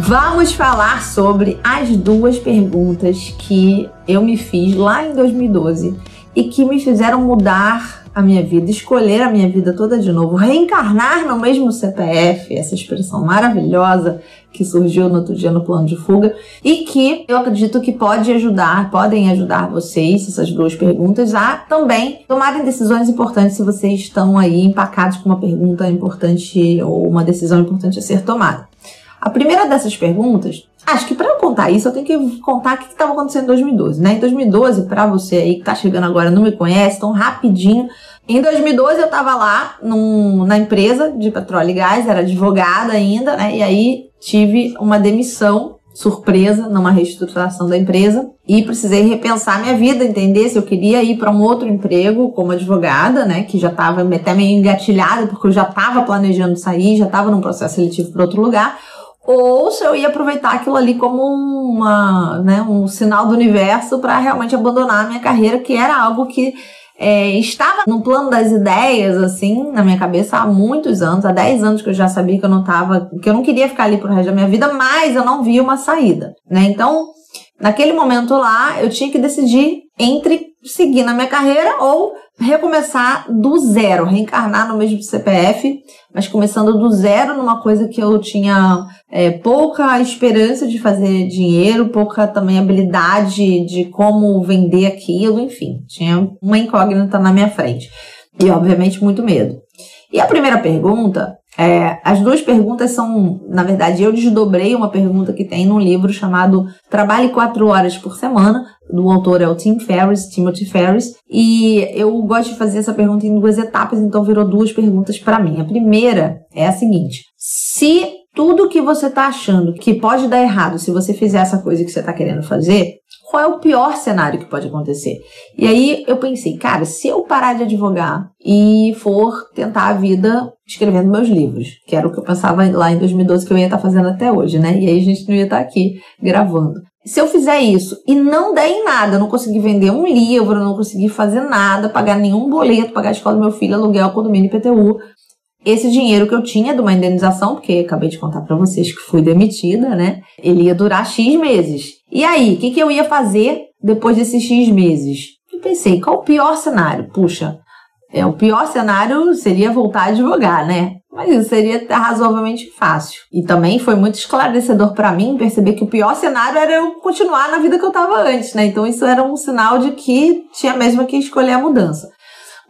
Vamos falar sobre as duas perguntas que eu me fiz lá em 2012 e que me fizeram mudar a minha vida, escolher a minha vida toda de novo, reencarnar no mesmo CPF, essa expressão maravilhosa que surgiu no outro dia no plano de fuga e que eu acredito que pode ajudar, podem ajudar vocês, essas duas perguntas, a também tomarem decisões importantes se vocês estão aí empacados com uma pergunta importante ou uma decisão importante a ser tomada. A primeira dessas perguntas, acho que para eu contar isso, eu tenho que contar o que estava acontecendo em 2012, né? Em 2012, para você aí que está chegando agora não me conhece, tão rapidinho. Em 2012 eu estava lá num, na empresa de petróleo e gás, era advogada ainda, né? E aí tive uma demissão surpresa numa reestruturação da empresa e precisei repensar minha vida, entender se eu queria ir para um outro emprego como advogada, né, que já estava até meio engatilhada porque eu já estava planejando sair, já estava num processo seletivo para outro lugar, ou se eu ia aproveitar aquilo ali como uma, né, um sinal do universo para realmente abandonar a minha carreira, que era algo que é, estava no plano das ideias, assim, na minha cabeça há muitos anos, há 10 anos que eu já sabia que eu não tava, que eu não queria ficar ali pro resto da minha vida, mas eu não via uma saída, né? Então, naquele momento lá, eu tinha que decidir entre seguir na minha carreira ou recomeçar do zero, reencarnar no mesmo CPF, mas começando do zero numa coisa que eu tinha é, pouca esperança de fazer dinheiro, pouca também habilidade de como vender aquilo, enfim, tinha uma incógnita na minha frente. E, obviamente, muito medo. E a primeira pergunta é, as duas perguntas são, na verdade, eu desdobrei uma pergunta que tem num livro chamado Trabalhe Quatro Horas por Semana, do autor é o Tim Ferriss, Timothy Ferriss, e eu gosto de fazer essa pergunta em duas etapas, então virou duas perguntas para mim. A primeira é a seguinte: se tudo que você está achando que pode dar errado se você fizer essa coisa que você está querendo fazer, qual é o pior cenário que pode acontecer? E aí eu pensei, cara, se eu parar de advogar e for tentar a vida escrevendo meus livros, que era o que eu pensava lá em 2012 que eu ia estar fazendo até hoje, né? E aí a gente não ia estar aqui gravando. Se eu fizer isso e não der em nada, não conseguir vender um livro, não conseguir fazer nada, pagar nenhum boleto, pagar a escola do meu filho, aluguel, condomínio, IPTU, esse dinheiro que eu tinha de uma indenização, porque acabei de contar para vocês que fui demitida, né? Ele ia durar X meses. E aí, o que, que eu ia fazer depois desses X meses? Eu pensei, qual o pior cenário? Puxa, é, o pior cenário seria voltar a advogar, né? Mas isso seria razoavelmente fácil. E também foi muito esclarecedor para mim perceber que o pior cenário era eu continuar na vida que eu estava antes, né? Então isso era um sinal de que tinha mesmo que escolher a mudança.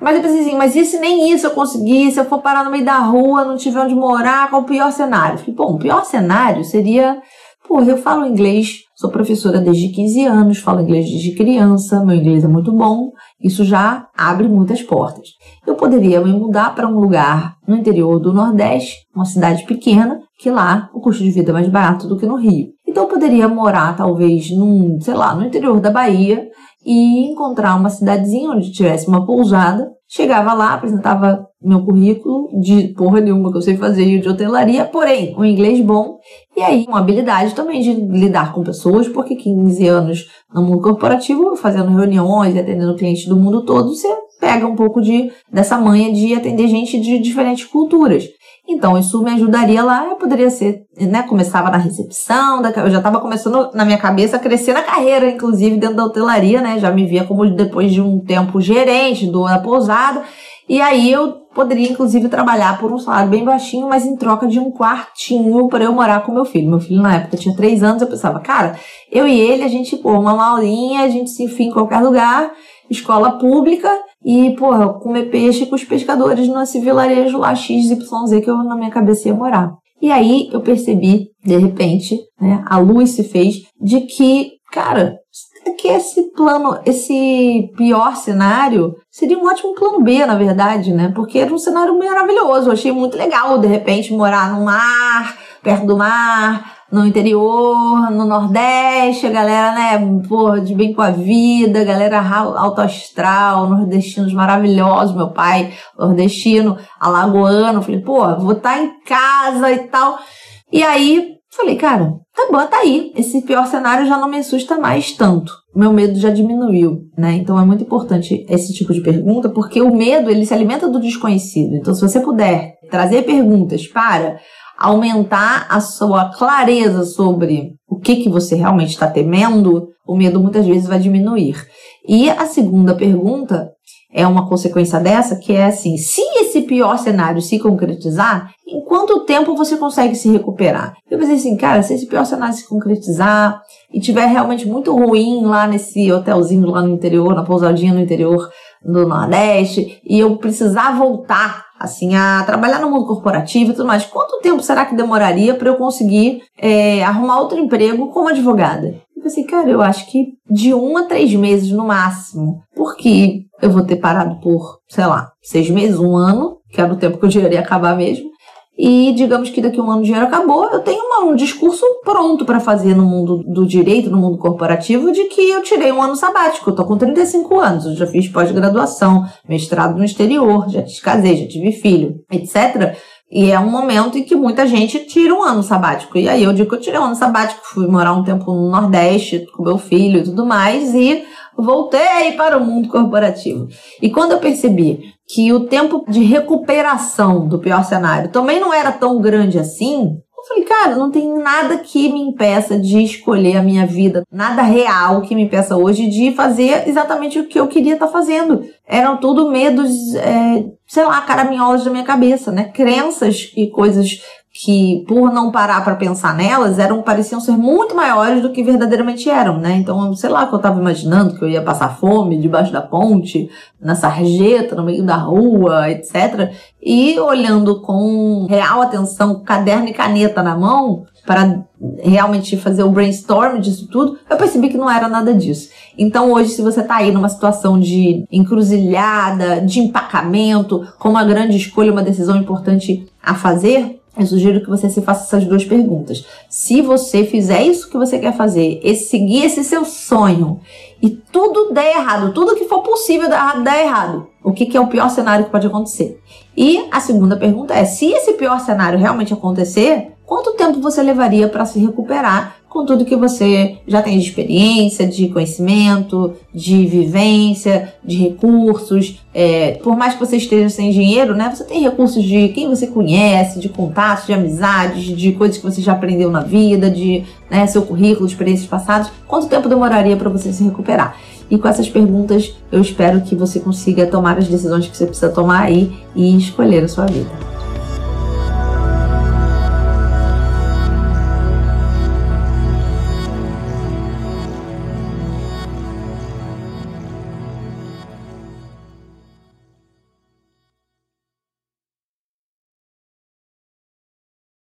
Mas eu pensei assim, mas e se nem isso eu conseguir, se eu for parar no meio da rua, não tiver onde morar, qual o pior cenário? Falei, bom, o pior cenário seria, pô, eu falo inglês, sou professora desde 15 anos, falo inglês desde criança, meu inglês é muito bom, isso já abre muitas portas. Eu poderia me mudar para um lugar no interior do Nordeste, uma cidade pequena, que lá o custo de vida é mais barato do que no Rio. Então eu poderia morar talvez num, sei lá, no interior da Bahia, e encontrar uma cidadezinha onde tivesse uma pousada. Chegava lá, apresentava meu currículo de porra nenhuma que eu sei fazer de hotelaria, porém, um inglês bom e aí uma habilidade também de lidar com pessoas, porque 15 anos no mundo corporativo, fazendo reuniões e atendendo clientes do mundo todo, você pega um pouco de dessa manha de atender gente de diferentes culturas. Então, isso me ajudaria lá. Eu poderia ser, né? Começava na recepção, eu já estava começando na minha cabeça a crescer na carreira, inclusive dentro da hotelaria, né? Já me via como depois de um tempo gerente do da pousada. E aí eu poderia, inclusive, trabalhar por um salário bem baixinho, mas em troca de um quartinho para eu morar com meu filho. Meu filho, na época, tinha três anos. Eu pensava, cara, eu e ele, a gente, pô, uma maulinha, a gente se enfia em qualquer lugar escola pública e, porra, comer peixe com os pescadores nesse vilarejo lá XYZ que eu na minha cabeça ia morar. E aí eu percebi, de repente, né, a luz se fez de que, cara, que esse plano, esse pior cenário seria um ótimo plano B, na verdade, né? Porque era um cenário maravilhoso. Eu achei muito legal, de repente, morar no mar, perto do mar, no interior, no Nordeste, a galera, né, porra, de bem com a vida, galera alto astral, nordestinos maravilhosos, meu pai nordestino, alagoano, falei, pô, vou estar tá em casa e tal. E aí, falei, cara, tá bom, tá aí. Esse pior cenário já não me assusta mais tanto. Meu medo já diminuiu, né? Então é muito importante esse tipo de pergunta, porque o medo, ele se alimenta do desconhecido. Então, se você puder trazer perguntas para aumentar a sua clareza sobre o que, que você realmente está temendo, o medo muitas vezes vai diminuir. E a segunda pergunta é uma consequência dessa, que é assim: se esse pior cenário se concretizar, em quanto tempo você consegue se recuperar? Eu pensei assim, cara, se esse pior cenário se concretizar e tiver realmente muito ruim lá nesse hotelzinho lá no interior, na pousadinha no interior do Nordeste, e eu precisar voltar assim, a trabalhar no mundo corporativo e tudo mais. Quanto tempo será que demoraria para eu conseguir é, arrumar outro emprego como advogada? Eu pensei, cara, eu acho que de um a três meses no máximo. Porque eu vou ter parado por, sei lá, seis meses, um ano, que era o tempo que o dinheiro ia acabar mesmo e digamos que daqui a um ano o dinheiro acabou, eu tenho uma, um discurso pronto para fazer no mundo do direito, no mundo corporativo, de que eu tirei um ano sabático. Eu tô com 35 anos, eu já fiz pós-graduação, mestrado no exterior, já casei, já tive filho, etc. E é um momento em que muita gente tira um ano sabático. E aí eu digo que eu tirei um ano sabático, fui morar um tempo no Nordeste com meu filho e tudo mais, e voltei para o mundo corporativo. E quando eu percebi que o tempo de recuperação do pior cenário também não era tão grande assim, eu falei, cara, não tem nada que me impeça de escolher a minha vida, nada real que me impeça hoje de fazer exatamente o que eu queria estar tá fazendo. Eram tudo medos, é, sei lá, caraminholas da minha cabeça, né? Crenças e coisas que por não parar para pensar nelas eram pareciam ser muito maiores do que verdadeiramente eram, né? Então, sei lá, que eu tava imaginando que eu ia passar fome debaixo da ponte, na sarjeta, no meio da rua, etc. E olhando com real atenção, caderno e caneta na mão, para realmente fazer o brainstorm disso tudo, eu percebi que não era nada disso. Então hoje, se você tá aí numa situação de encruzilhada, de empacamento, com uma grande escolha, uma decisão importante a fazer, eu sugiro que você se faça essas duas perguntas. Se você fizer isso que você quer fazer, seguir esse seu sonho e tudo der errado, tudo que for possível dar, dar errado, o que, que é o pior cenário que pode acontecer? E a segunda pergunta é: se esse pior cenário realmente acontecer, quanto tempo você levaria para se recuperar com tudo que você já tem de experiência, de conhecimento, de vivência, de recursos. É, por mais que você esteja sem dinheiro, né? Você tem recursos de quem você conhece, de contatos, de amizades, de coisas que você já aprendeu na vida, de né, seu currículo, de experiências passadas. Quanto tempo demoraria para você se recuperar? E com essas perguntas, eu espero que você consiga tomar as decisões que você precisa tomar aí e escolher a sua vida.